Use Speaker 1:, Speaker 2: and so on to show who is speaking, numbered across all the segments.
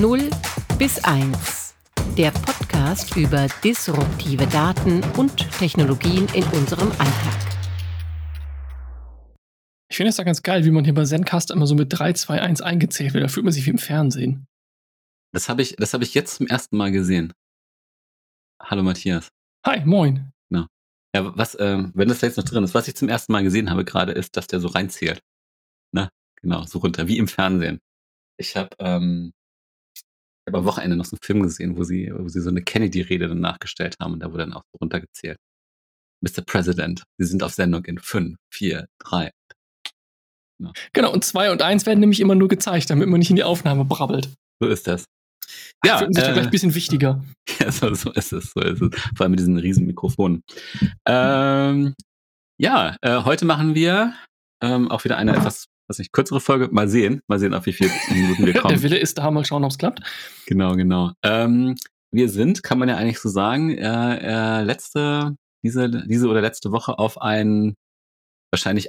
Speaker 1: 0 bis 1. Der Podcast über disruptive Daten und Technologien in unserem Alltag.
Speaker 2: Ich finde es ja ganz geil, wie man hier bei Zencaster immer so mit 3, 2, 1 eingezählt wird. Da fühlt man sich wie im Fernsehen.
Speaker 3: Das habe ich, das hab ich jetzt zum ersten Mal gesehen. Hallo Matthias.
Speaker 2: Hi, moin.
Speaker 3: Ja, ja was, ähm, wenn das da jetzt noch drin ist, was ich zum ersten Mal gesehen habe gerade, ist, dass der so reinzählt. Ne? Genau, so runter, wie im Fernsehen. Ich habe ähm, ich hab am Wochenende noch so einen Film gesehen, wo sie, wo sie so eine Kennedy-Rede dann nachgestellt haben und da wurde dann auch so runtergezählt. Mr. President, Sie sind auf Sendung in 5, 4, 3.
Speaker 2: Ja. Genau, und 2 und 1 werden nämlich immer nur gezeigt, damit man nicht in die Aufnahme brabbelt.
Speaker 3: So ist das.
Speaker 2: Ja, Finden sich äh, vielleicht ein bisschen wichtiger.
Speaker 3: Ja, so, so, ist es, so ist es. Vor allem mit diesen riesen Mikrofonen. Ähm, ja, äh, heute machen wir ähm, auch wieder eine etwas was nicht, kürzere Folge. Mal sehen, mal sehen, auf wie viele Minuten wir kommen.
Speaker 2: Der Wille ist da, mal schauen, ob es klappt.
Speaker 3: Genau, genau. Ähm, wir sind, kann man ja eigentlich so sagen, äh, äh, letzte, diese, diese oder letzte Woche auf ein wahrscheinlich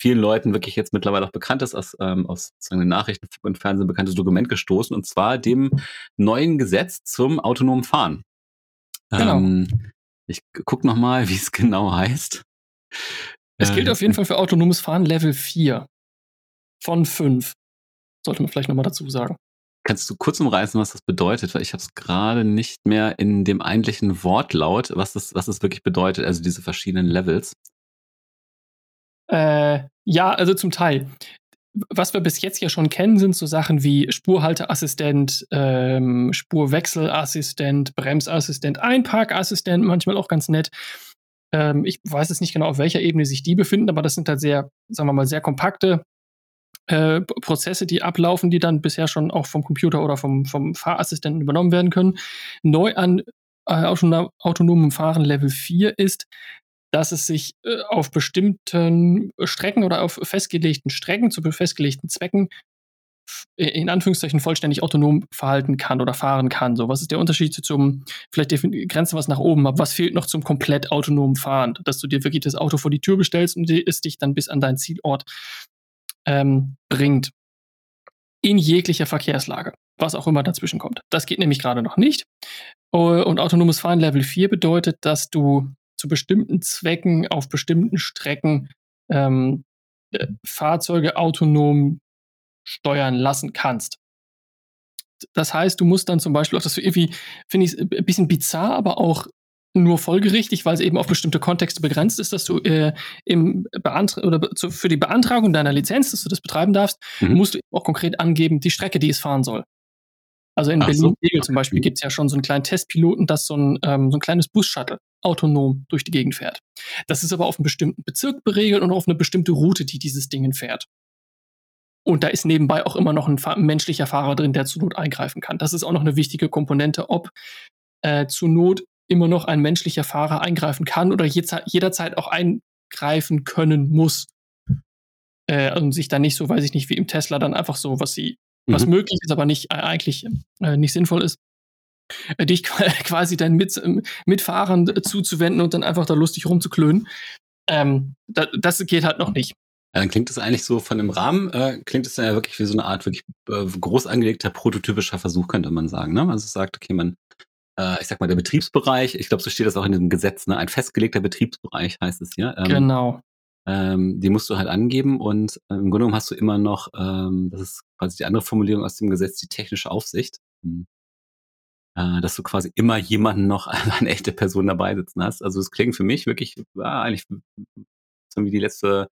Speaker 3: vielen Leuten wirklich jetzt mittlerweile auch bekanntes, aus, ähm, aus den Nachrichten und Fernsehen bekanntes Dokument gestoßen, und zwar dem neuen Gesetz zum autonomen Fahren. Genau. Ähm, ich gucke nochmal, wie es genau heißt.
Speaker 2: Es gilt äh, auf jeden Fall für autonomes Fahren Level 4 von 5. Sollte man vielleicht nochmal dazu sagen.
Speaker 3: Kannst du kurz umreißen, was das bedeutet? Weil ich habe es gerade nicht mehr in dem eigentlichen Wortlaut, was das, was das wirklich bedeutet, also diese verschiedenen Levels.
Speaker 2: Äh, ja, also zum Teil. Was wir bis jetzt ja schon kennen, sind so Sachen wie Spurhalteassistent, ähm, Spurwechselassistent, Bremsassistent, Einparkassistent, manchmal auch ganz nett. Ähm, ich weiß jetzt nicht genau, auf welcher Ebene sich die befinden, aber das sind halt sehr, sagen wir mal, sehr kompakte äh, Prozesse, die ablaufen, die dann bisher schon auch vom Computer oder vom, vom Fahrassistenten übernommen werden können. Neu an äh, autonomem Fahren Level 4 ist, dass es sich äh, auf bestimmten Strecken oder auf festgelegten Strecken zu festgelegten Zwecken in Anführungszeichen vollständig autonom verhalten kann oder fahren kann. So, was ist der Unterschied zum, vielleicht grenzen wir es nach oben ab, was fehlt noch zum komplett autonomen Fahren? Dass du dir wirklich das Auto vor die Tür bestellst und es dich dann bis an deinen Zielort ähm, bringt. In jeglicher Verkehrslage, was auch immer dazwischen kommt. Das geht nämlich gerade noch nicht. Und autonomes Fahren Level 4 bedeutet, dass du zu bestimmten Zwecken auf bestimmten Strecken ähm, äh, Fahrzeuge autonom steuern lassen kannst. Das heißt, du musst dann zum Beispiel auch, das irgendwie, finde ich, ein bisschen bizarr, aber auch nur folgerichtig, weil es eben auf bestimmte Kontexte begrenzt ist, dass du äh, im Beantra oder zu, für die Beantragung deiner Lizenz, dass du das betreiben darfst, mhm. musst du auch konkret angeben, die Strecke, die es fahren soll. Also in Berlin-Tegel so. zum Beispiel gibt es ja schon so einen kleinen Testpiloten, das so ein, ähm, so ein kleines Bus-Shuttle autonom durch die Gegend fährt. Das ist aber auf einen bestimmten Bezirk beregelt und auf eine bestimmte Route, die dieses Ding fährt. Und da ist nebenbei auch immer noch ein, ein menschlicher Fahrer drin, der zur Not eingreifen kann. Das ist auch noch eine wichtige Komponente, ob äh, zur Not immer noch ein menschlicher Fahrer eingreifen kann oder jederzeit auch eingreifen können muss. Äh, und sich dann nicht so, weiß ich nicht, wie im Tesla dann einfach so, was sie, mhm. was möglich ist, aber nicht äh, eigentlich äh, nicht sinnvoll ist, äh, dich quasi dann mit, ähm, Mitfahrern zuzuwenden und dann einfach da lustig rumzuklönen. Ähm, da, das geht halt noch nicht.
Speaker 3: Ja, dann klingt das eigentlich so von dem Rahmen, äh, klingt es dann ja wirklich wie so eine Art wirklich äh, groß angelegter prototypischer Versuch, könnte man sagen. Ne? Also es sagt, okay, man äh, ich sag mal, der Betriebsbereich, ich glaube, so steht das auch in diesem Gesetz, ne? ein festgelegter Betriebsbereich heißt es hier.
Speaker 2: Ähm, genau.
Speaker 3: Ähm, die musst du halt angeben und äh, im Grunde genommen hast du immer noch, ähm, das ist quasi die andere Formulierung aus dem Gesetz, die technische Aufsicht. Hm. Äh, dass du quasi immer jemanden noch, eine echte Person dabei sitzen hast. Also es klingt für mich wirklich, ja, eigentlich so wie die letzte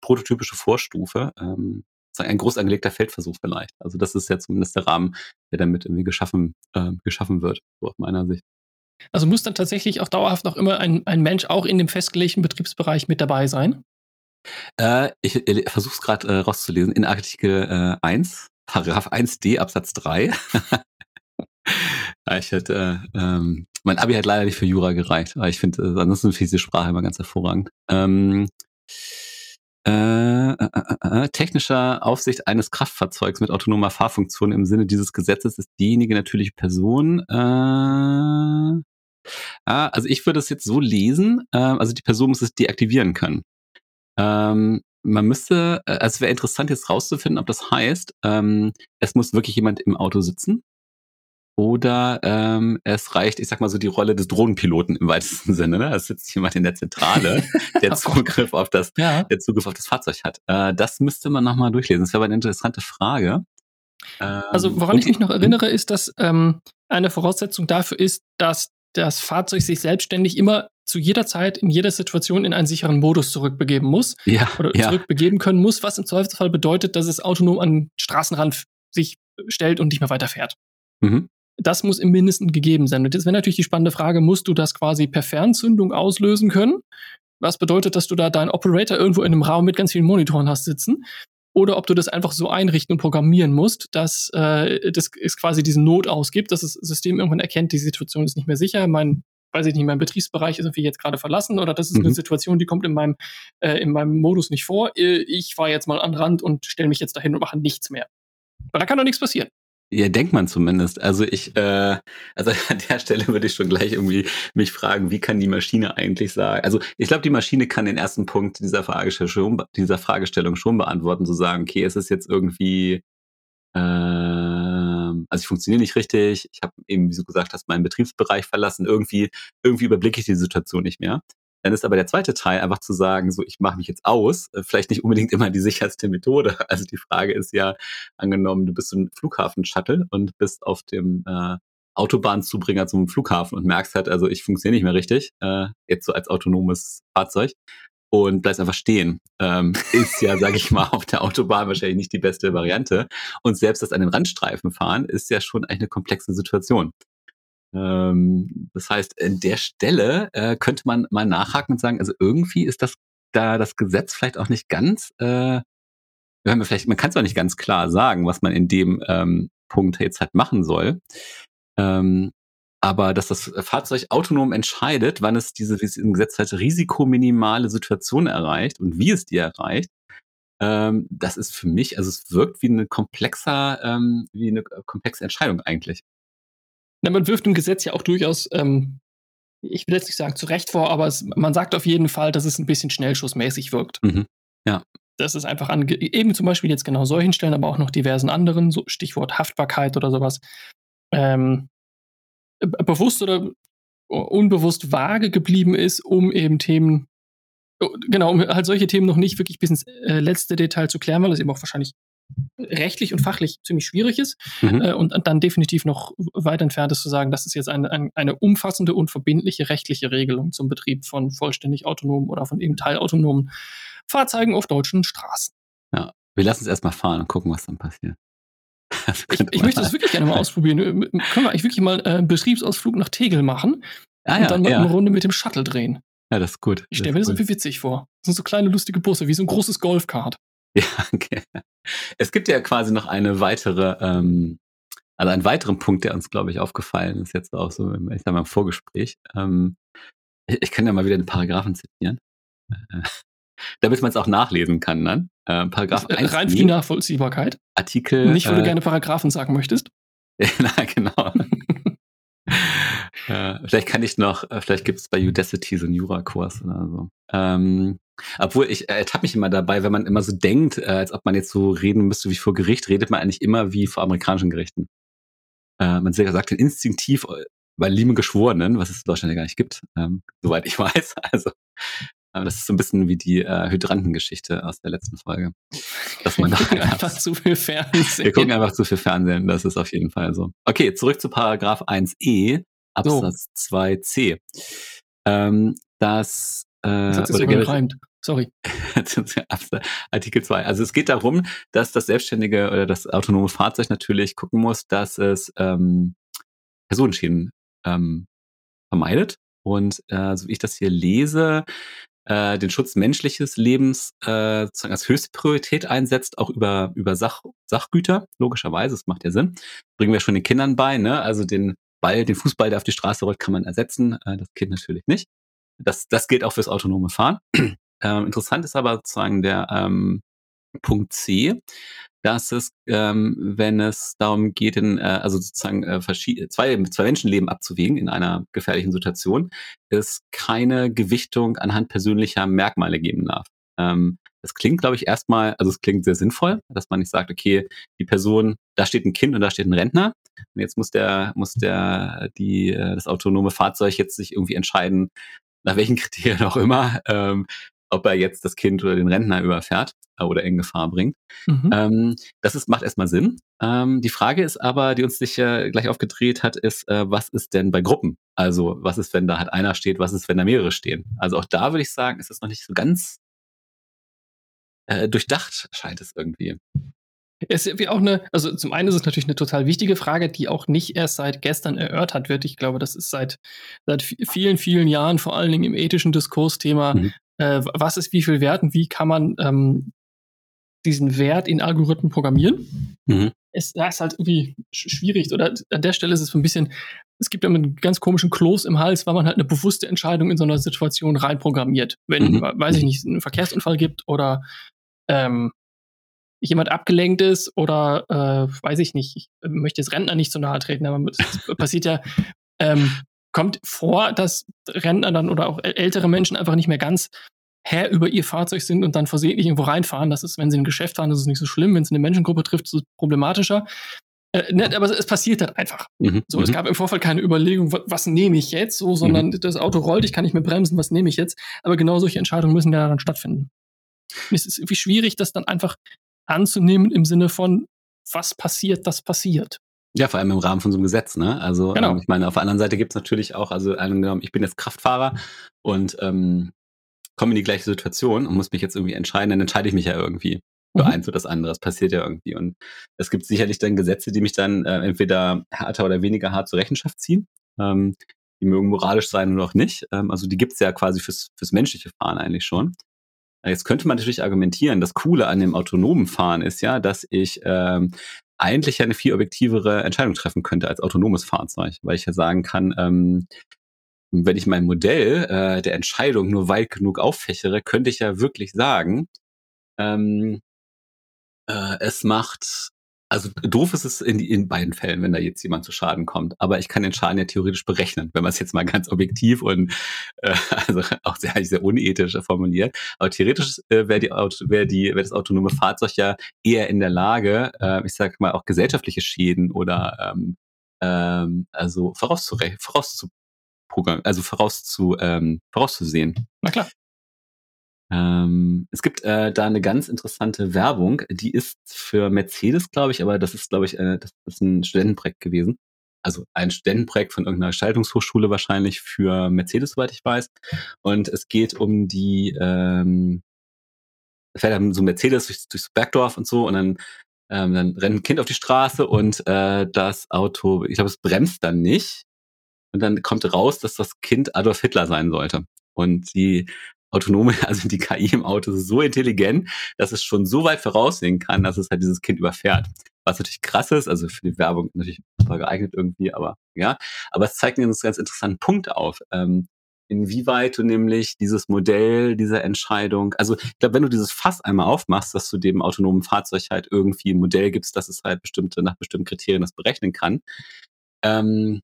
Speaker 3: prototypische Vorstufe. Ähm, ein groß angelegter Feldversuch vielleicht. Also das ist ja zumindest der Rahmen, der damit irgendwie geschaffen, äh, geschaffen wird, so aus meiner Sicht.
Speaker 2: Also muss dann tatsächlich auch dauerhaft noch immer ein, ein Mensch auch in dem festgelegten Betriebsbereich mit dabei sein?
Speaker 3: Äh, ich äh, versuche es gerade äh, rauszulesen. In Artikel äh, 1, Paragraph 1d Absatz 3. ja, ich hätte, äh, ähm, mein Abi hat leider nicht für Jura gereicht, aber ich finde, äh, ansonsten finde ich die Sprache immer ganz hervorragend. Ähm, äh, äh, äh, äh, technischer Aufsicht eines Kraftfahrzeugs mit autonomer Fahrfunktion im Sinne dieses Gesetzes ist diejenige natürliche Person. Äh, ah, also ich würde es jetzt so lesen, äh, also die Person muss es deaktivieren können. Ähm, man müsste, also es wäre interessant jetzt rauszufinden, ob das heißt, ähm, es muss wirklich jemand im Auto sitzen oder ähm, es reicht, ich sag mal so, die Rolle des Drohnenpiloten im weitesten Sinne. Ne? Es sitzt jemand in der Zentrale, der. Zugriff auf das,
Speaker 2: Ja.
Speaker 3: der Zugriff auf das Fahrzeug hat. Äh, das müsste man nochmal durchlesen. Das wäre aber eine interessante Frage. Ähm,
Speaker 2: Also woran ich mich noch
Speaker 3: die-
Speaker 2: erinnere, ist, dass ähm, eine Voraussetzung dafür ist, dass das Fahrzeug sich selbstständig immer zu jeder Zeit in jeder Situation in einen sicheren Modus zurückbegeben muss
Speaker 3: Ja,
Speaker 2: oder
Speaker 3: ja.
Speaker 2: zurückbegeben können muss, was im Zweifelsfall bedeutet, dass es autonom an den Straßenrand sich stellt und nicht mehr weiterfährt.
Speaker 3: Mhm.
Speaker 2: Das muss im Mindesten gegeben sein. Und jetzt wäre natürlich die spannende Frage, musst du das quasi per Fernzündung auslösen können? Was bedeutet, dass du da deinen Operator irgendwo in einem Raum mit ganz vielen Monitoren hast sitzen? Oder ob du das einfach so einrichten und programmieren musst, dass äh, das es quasi diesen Not ausgibt, dass das System irgendwann erkennt, die Situation ist nicht mehr sicher, mein, weiß ich nicht, mein Betriebsbereich ist irgendwie jetzt gerade verlassen oder das ist eine
Speaker 3: Mhm.
Speaker 2: Situation, die kommt in meinem, äh, in meinem Modus nicht vor. Äh, Ich fahre jetzt mal an den Rand und stelle mich jetzt dahin und mache nichts mehr. Weil da kann doch nichts passieren.
Speaker 3: Ja, denkt man zumindest. Also ich, äh, also an der Stelle würde ich schon gleich irgendwie mich fragen, wie kann die Maschine eigentlich sagen? Also ich glaube, die Maschine kann den ersten Punkt dieser Fragestellung schon, dieser Fragestellung schon beantworten, zu sagen, okay, es ist jetzt irgendwie, ähm, also ich funktioniere nicht richtig, ich habe eben, wie du gesagt hast, meinen Betriebsbereich verlassen, irgendwie, irgendwie überblicke ich die Situation nicht mehr. Dann ist aber der zweite Teil einfach zu sagen, so ich mache mich jetzt aus, äh, vielleicht nicht unbedingt immer die sicherste Methode. Also die Frage ist ja, angenommen, du bist ein Flughafen-Shuttle und bist auf dem äh, Autobahnzubringer zum Flughafen und merkst halt, also ich funktioniere nicht mehr richtig, äh, jetzt so als autonomes Fahrzeug und bleibst einfach stehen. Ähm, ist ja, sage ich mal, auf der Autobahn wahrscheinlich nicht die beste Variante. Und selbst das an den Randstreifen fahren ist ja schon eine komplexe Situation. Ähm, das heißt, an der Stelle äh, könnte man mal nachhaken und sagen, also irgendwie ist das da das Gesetz vielleicht auch nicht ganz, äh, man vielleicht, man kann es auch nicht ganz klar sagen, was man in dem ähm, Punkt jetzt halt machen soll. Ähm, aber dass das Fahrzeug autonom entscheidet, wann es diese, wie es im Gesetz heißt, risikominimale Situation erreicht und wie es die erreicht, ähm, das ist für mich, also es wirkt wie eine komplexer, ähm, wie eine komplexe Entscheidung eigentlich.
Speaker 2: Na, man wirft im Gesetz ja auch durchaus, ähm, ich will jetzt nicht sagen zurecht vor, aber es, man sagt auf jeden Fall, dass es ein bisschen schnellschussmäßig wirkt.
Speaker 3: Mhm. Ja.
Speaker 2: Das ist einfach an, eben zum Beispiel jetzt genau solchen Stellen, aber auch noch diversen anderen, so Stichwort Haftbarkeit oder sowas, ähm, be- bewusst oder unbewusst vage geblieben ist, um eben Themen, genau, um halt solche Themen noch nicht wirklich bis ins äh, letzte Detail zu klären, weil es eben auch wahrscheinlich rechtlich und fachlich ziemlich schwierig ist
Speaker 3: Mhm.
Speaker 2: äh, und dann definitiv noch weit entfernt ist zu sagen, das ist jetzt eine, eine, eine umfassende und verbindliche rechtliche Regelung zum Betrieb von vollständig autonomen oder von eben teilautonomen Fahrzeugen auf deutschen Straßen.
Speaker 3: Wir lassen es erstmal fahren und gucken, was dann passiert.
Speaker 2: Ich, ich möchte das wirklich gerne mal ausprobieren. Äh, Können wir eigentlich wirklich mal äh, einen Betriebsausflug nach Tegel machen
Speaker 3: Ah,
Speaker 2: und
Speaker 3: ja,
Speaker 2: dann mal
Speaker 3: ja.
Speaker 2: eine Runde mit dem Shuttle drehen?
Speaker 3: ja, das ist gut.
Speaker 2: Ich stelle mir das irgendwie witzig vor. Das sind so kleine lustige Busse, wie so ein großes Golfkart.
Speaker 3: Ja, okay. Es gibt ja quasi noch eine weitere, ähm, also einen weiteren Punkt, der uns, glaube ich, aufgefallen ist, jetzt auch so im, ich sag mal, im Vorgespräch. Ähm, ich, ich kann ja mal wieder den Paragraphen zitieren, äh, damit man es auch nachlesen kann dann. Äh, Paragraph
Speaker 2: Äh,
Speaker 3: 1
Speaker 2: Rein für die Nachvollziehbarkeit.
Speaker 3: Artikel.
Speaker 2: Nicht, weil du
Speaker 3: äh,
Speaker 2: gerne Paragraphen sagen möchtest.
Speaker 3: Na, genau. äh, vielleicht kann ich noch, äh, vielleicht gibt es bei Udacity so einen Jurakurs oder so. Ähm, obwohl ich äh, ertappe mich immer dabei, wenn man immer so denkt, äh, als ob man jetzt so reden müsste wie vor Gericht, redet man eigentlich immer wie vor amerikanischen Gerichten. Äh, man sagt dann instinktiv äh, bei lieben Geschworenen, was es in Deutschland ja gar nicht gibt, ähm, soweit ich weiß. Also äh, das ist so ein bisschen wie die äh, Hydrantengeschichte aus der letzten Folge. Dass man
Speaker 2: Wir
Speaker 3: da
Speaker 2: gucken einfach zu viel Fernsehen.
Speaker 3: wir gucken einfach zu viel Fernsehen, das ist auf jeden Fall so. Okay, zurück zu Paragraph 1e, Absatz 2c. Ähm, das, äh,
Speaker 2: das hat sich sogar
Speaker 3: generell-
Speaker 2: gereimt. Sorry.
Speaker 3: Artikel 2. Also es geht darum, dass das selbstständige oder das autonome Fahrzeug natürlich gucken muss, dass es ähm, Personenschäden ähm, vermeidet. Und äh, so wie ich das hier lese, äh, den Schutz menschliches Lebens äh, sozusagen als höchste Priorität einsetzt, auch über, über Sach, Sachgüter, logischerweise, das macht ja Sinn. Bringen wir schon den Kindern bei, ne? Also den Ball, den Fußball, der auf die Straße rollt, kann man ersetzen, äh, das Kind natürlich nicht. Das, das gilt auch fürs autonome Fahren. ähm, interessant ist aber sozusagen der ähm, Punkt C, dass es, ähm, wenn es darum geht, in, äh, also sozusagen äh, zwei, zwei Menschenleben abzuwägen in einer gefährlichen Situation, es keine Gewichtung anhand persönlicher Merkmale geben darf. Ähm, das klingt, glaube ich, erstmal, also es klingt sehr sinnvoll, dass man nicht sagt, okay, die Person, da steht ein Kind und da steht ein Rentner. Und jetzt muss der, muss der, die, äh, das autonome Fahrzeug jetzt sich irgendwie entscheiden, nach welchen Kriterien auch immer, ähm, ob er jetzt das Kind oder den Rentner überfährt äh, oder in Gefahr bringt. Mhm. Ähm, das ist, macht erstmal Sinn. Ähm, die Frage ist aber, die uns sich äh, gleich aufgedreht hat, ist, äh, was ist denn bei Gruppen? Also was ist, wenn da halt einer steht, was ist, wenn da mehrere stehen? Also auch da würde ich sagen, ist es noch nicht so ganz äh, durchdacht, scheint es irgendwie.
Speaker 2: Es ist auch eine, also zum einen ist es natürlich eine total wichtige Frage, die auch nicht erst seit gestern erörtert wird. Ich glaube, das ist seit, seit vielen, vielen Jahren, vor allen Dingen im ethischen Diskurs Thema, mhm äh, was ist wie viel Wert und wie kann man ähm, diesen Wert in Algorithmen programmieren. Mhm. Es, das ist halt irgendwie schwierig. Oder an der Stelle ist es so ein bisschen, es gibt ja einen ganz komischen Kloß im Hals, weil man halt eine bewusste Entscheidung in so einer Situation reinprogrammiert. Wenn, mhm. weiß ich nicht, einen Verkehrsunfall gibt oder ähm, jemand abgelenkt ist oder äh, weiß ich nicht, ich möchte jetzt Rentner nicht so nahe treten, aber es passiert ja ähm, kommt vor, dass Rentner dann oder auch ältere Menschen einfach nicht mehr ganz Herr über ihr Fahrzeug sind und dann versehentlich irgendwo reinfahren. Das ist, wenn sie in ein Geschäft fahren, das ist nicht so schlimm. Wenn es eine Menschengruppe trifft, ist es problematischer. Äh, ne, aber es passiert halt einfach. Mhm. So, es mhm. gab im Vorfall keine Überlegung, was, was nehme ich jetzt, so, sondern mhm. das Auto rollt, ich kann nicht mehr bremsen, was nehme ich jetzt? Aber genau solche Entscheidungen müssen ja dann stattfinden. Es ist irgendwie schwierig, das dann einfach anzunehmen im Sinne von, was passiert, das passiert.
Speaker 3: Ja, vor allem im Rahmen von so einem Gesetz, ne? Also genau. ähm, ich meine, auf der anderen Seite gibt es natürlich auch, also angenommen, ich bin jetzt Kraftfahrer und ähm, komme in die gleiche Situation und muss mich jetzt irgendwie entscheiden, dann entscheide ich mich ja irgendwie für mhm. eins oder das andere. Das passiert ja irgendwie. Und es gibt sicherlich dann Gesetze, die mich dann äh, entweder härter oder weniger hart zur Rechenschaft ziehen. Ähm, die mögen moralisch sein oder auch nicht. Ähm, also die gibt es ja quasi fürs, fürs menschliche Fahren eigentlich schon. Jetzt könnte man natürlich argumentieren, das Coole an dem autonomen Fahren ist ja, dass ich ähm, eigentlich eine viel objektivere Entscheidung treffen könnte als autonomes Fahrzeug, weil ich ja sagen kann, ähm, wenn ich mein Modell äh, der Entscheidung nur weit genug auffächere, könnte ich ja wirklich sagen, ähm, äh, es macht also doof ist es in, in beiden Fällen, wenn da jetzt jemand zu Schaden kommt. Aber ich kann den Schaden ja theoretisch berechnen, wenn man es jetzt mal ganz objektiv und äh, also auch sehr, sehr unethisch formuliert. Aber theoretisch äh, wäre die, wär die, wär das autonome Fahrzeug ja eher in der Lage, äh, ich sag mal auch gesellschaftliche Schäden oder ähm, ähm, also vorauszuprogrammieren, also vorauszu, ähm, vorauszusehen.
Speaker 2: Na klar.
Speaker 3: Ähm, es gibt äh, da eine ganz interessante Werbung, die ist für Mercedes, glaube ich, aber das ist, glaube ich, äh, das ist ein Studentenprojekt gewesen. Also ein Studentenprojekt von irgendeiner Gestaltungshochschule wahrscheinlich für Mercedes, soweit ich weiß. Und es geht um die, ähm, fährt dann so Mercedes durchs, durchs Bergdorf und so und dann, ähm, dann rennt ein Kind auf die Straße und äh, das Auto, ich glaube, es bremst dann nicht. Und dann kommt raus, dass das Kind Adolf Hitler sein sollte. Und die autonome, also die KI im Auto ist so intelligent, dass es schon so weit voraussehen kann, dass es halt dieses Kind überfährt. Was natürlich krass ist, also für die Werbung natürlich super geeignet irgendwie, aber ja. Aber es zeigt mir einen ganz interessanten Punkt auf. Ähm, inwieweit du nämlich dieses Modell dieser Entscheidung, also ich glaube, wenn du dieses Fass einmal aufmachst, dass du dem autonomen Fahrzeug halt irgendwie ein Modell gibst, dass es halt bestimmte, nach bestimmten Kriterien das berechnen kann, ähm,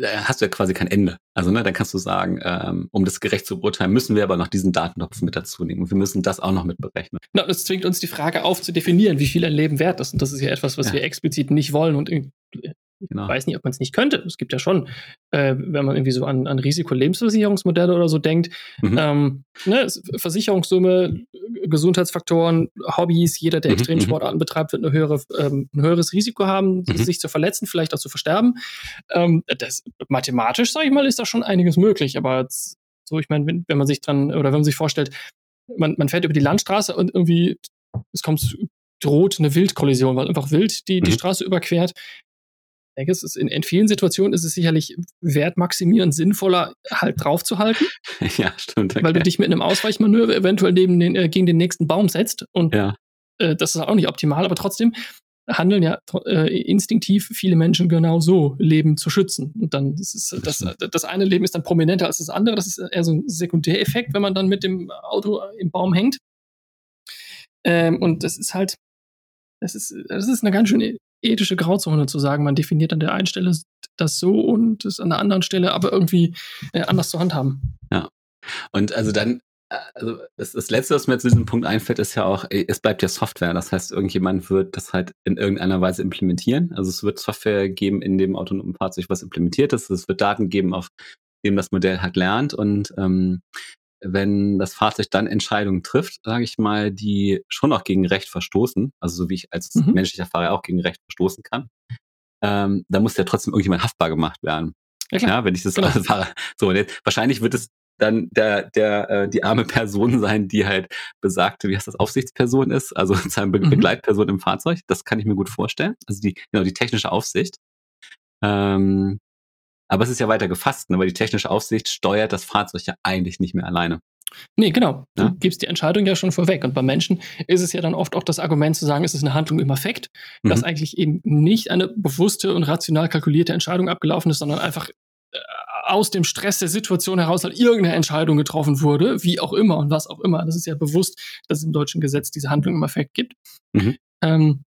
Speaker 3: da hast du ja quasi kein Ende. Also, ne, dann kannst du sagen, ähm, um das gerecht zu beurteilen, müssen wir aber noch diesen Datentopf mit dazu nehmen. Und wir müssen das auch noch mit berechnen.
Speaker 2: Na, das zwingt uns die Frage auf zu definieren, wie viel ein Leben wert ist. Und das ist ja etwas, was ja. wir explizit nicht wollen und Genau. Ich weiß nicht, ob man es nicht könnte. Es gibt ja schon, äh, wenn man irgendwie so an, an Risikolebensversicherungsmodelle oder so denkt, mhm. ähm, ne, Versicherungssumme, Gesundheitsfaktoren, Hobbys, jeder, der mhm. Extremsportarten mhm. betreibt, wird eine höhere, ähm, ein höheres Risiko haben, mhm. sich zu verletzen, vielleicht auch zu versterben. Ähm, das, mathematisch, sage ich mal, ist da schon einiges möglich, aber so, ich meine, wenn, wenn man sich dran, oder wenn man sich vorstellt, man, man fährt über die Landstraße und irgendwie es kommt droht eine Wildkollision, weil einfach wild die, die mhm. Straße überquert denke, es ist in, in, vielen Situationen ist es sicherlich wertmaximierend sinnvoller, halt draufzuhalten.
Speaker 3: Ja, stimmt.
Speaker 2: Okay. Weil du dich mit einem Ausweichmanöver eventuell neben den, äh, gegen den nächsten Baum setzt. Und ja. äh, das ist auch nicht optimal, aber trotzdem handeln ja äh, instinktiv viele Menschen genau so, Leben zu schützen. Und dann ist es, das, das eine Leben ist dann prominenter als das andere. Das ist eher so ein Sekundäreffekt, wenn man dann mit dem Auto im Baum hängt. Ähm, und das ist halt, das ist, das ist eine ganz schöne ethische Grauzone zu sagen, man definiert an der einen Stelle das so und es an der anderen Stelle aber irgendwie äh, anders zu handhaben.
Speaker 3: Ja. Und also dann also das, das Letzte, was mir zu diesem Punkt einfällt, ist ja auch, es bleibt ja Software. Das heißt, irgendjemand wird das halt in irgendeiner Weise implementieren. Also es wird Software geben, in dem autonomen Fahrzeug was implementiert ist. Es wird Daten geben, auf dem das Modell halt lernt. Und ähm, wenn das Fahrzeug dann Entscheidungen trifft, sage ich mal, die schon auch gegen Recht verstoßen, also so wie ich als mhm. menschlicher Fahrer auch gegen Recht verstoßen kann, ähm, da muss ja trotzdem irgendjemand haftbar gemacht werden. Ja, ja wenn ich das genau. fahre. So, und jetzt, wahrscheinlich wird es dann der, der, äh, die arme Person sein, die halt besagte, wie heißt das, Aufsichtsperson ist, also sozusagen Be mhm. Begleitperson im Fahrzeug. Das kann ich mir gut vorstellen. Also die, genau, die technische Aufsicht. Ähm, aber es ist ja weiter gefasst, ne, weil die technische Aufsicht steuert das Fahrzeug ja eigentlich nicht mehr alleine.
Speaker 2: Nee, genau. Du ja? gibst die Entscheidung ja schon vorweg. Und bei Menschen ist es ja dann oft auch das Argument zu sagen, es ist eine Handlung im Affekt, mhm. dass eigentlich eben nicht eine bewusste und rational kalkulierte Entscheidung abgelaufen ist, sondern einfach äh, aus dem Stress der Situation heraus halt irgendeine Entscheidung getroffen wurde, wie auch immer und was auch immer. Das ist ja bewusst, dass es im deutschen Gesetz diese Handlung im Affekt gibt. Mhm. Ähm,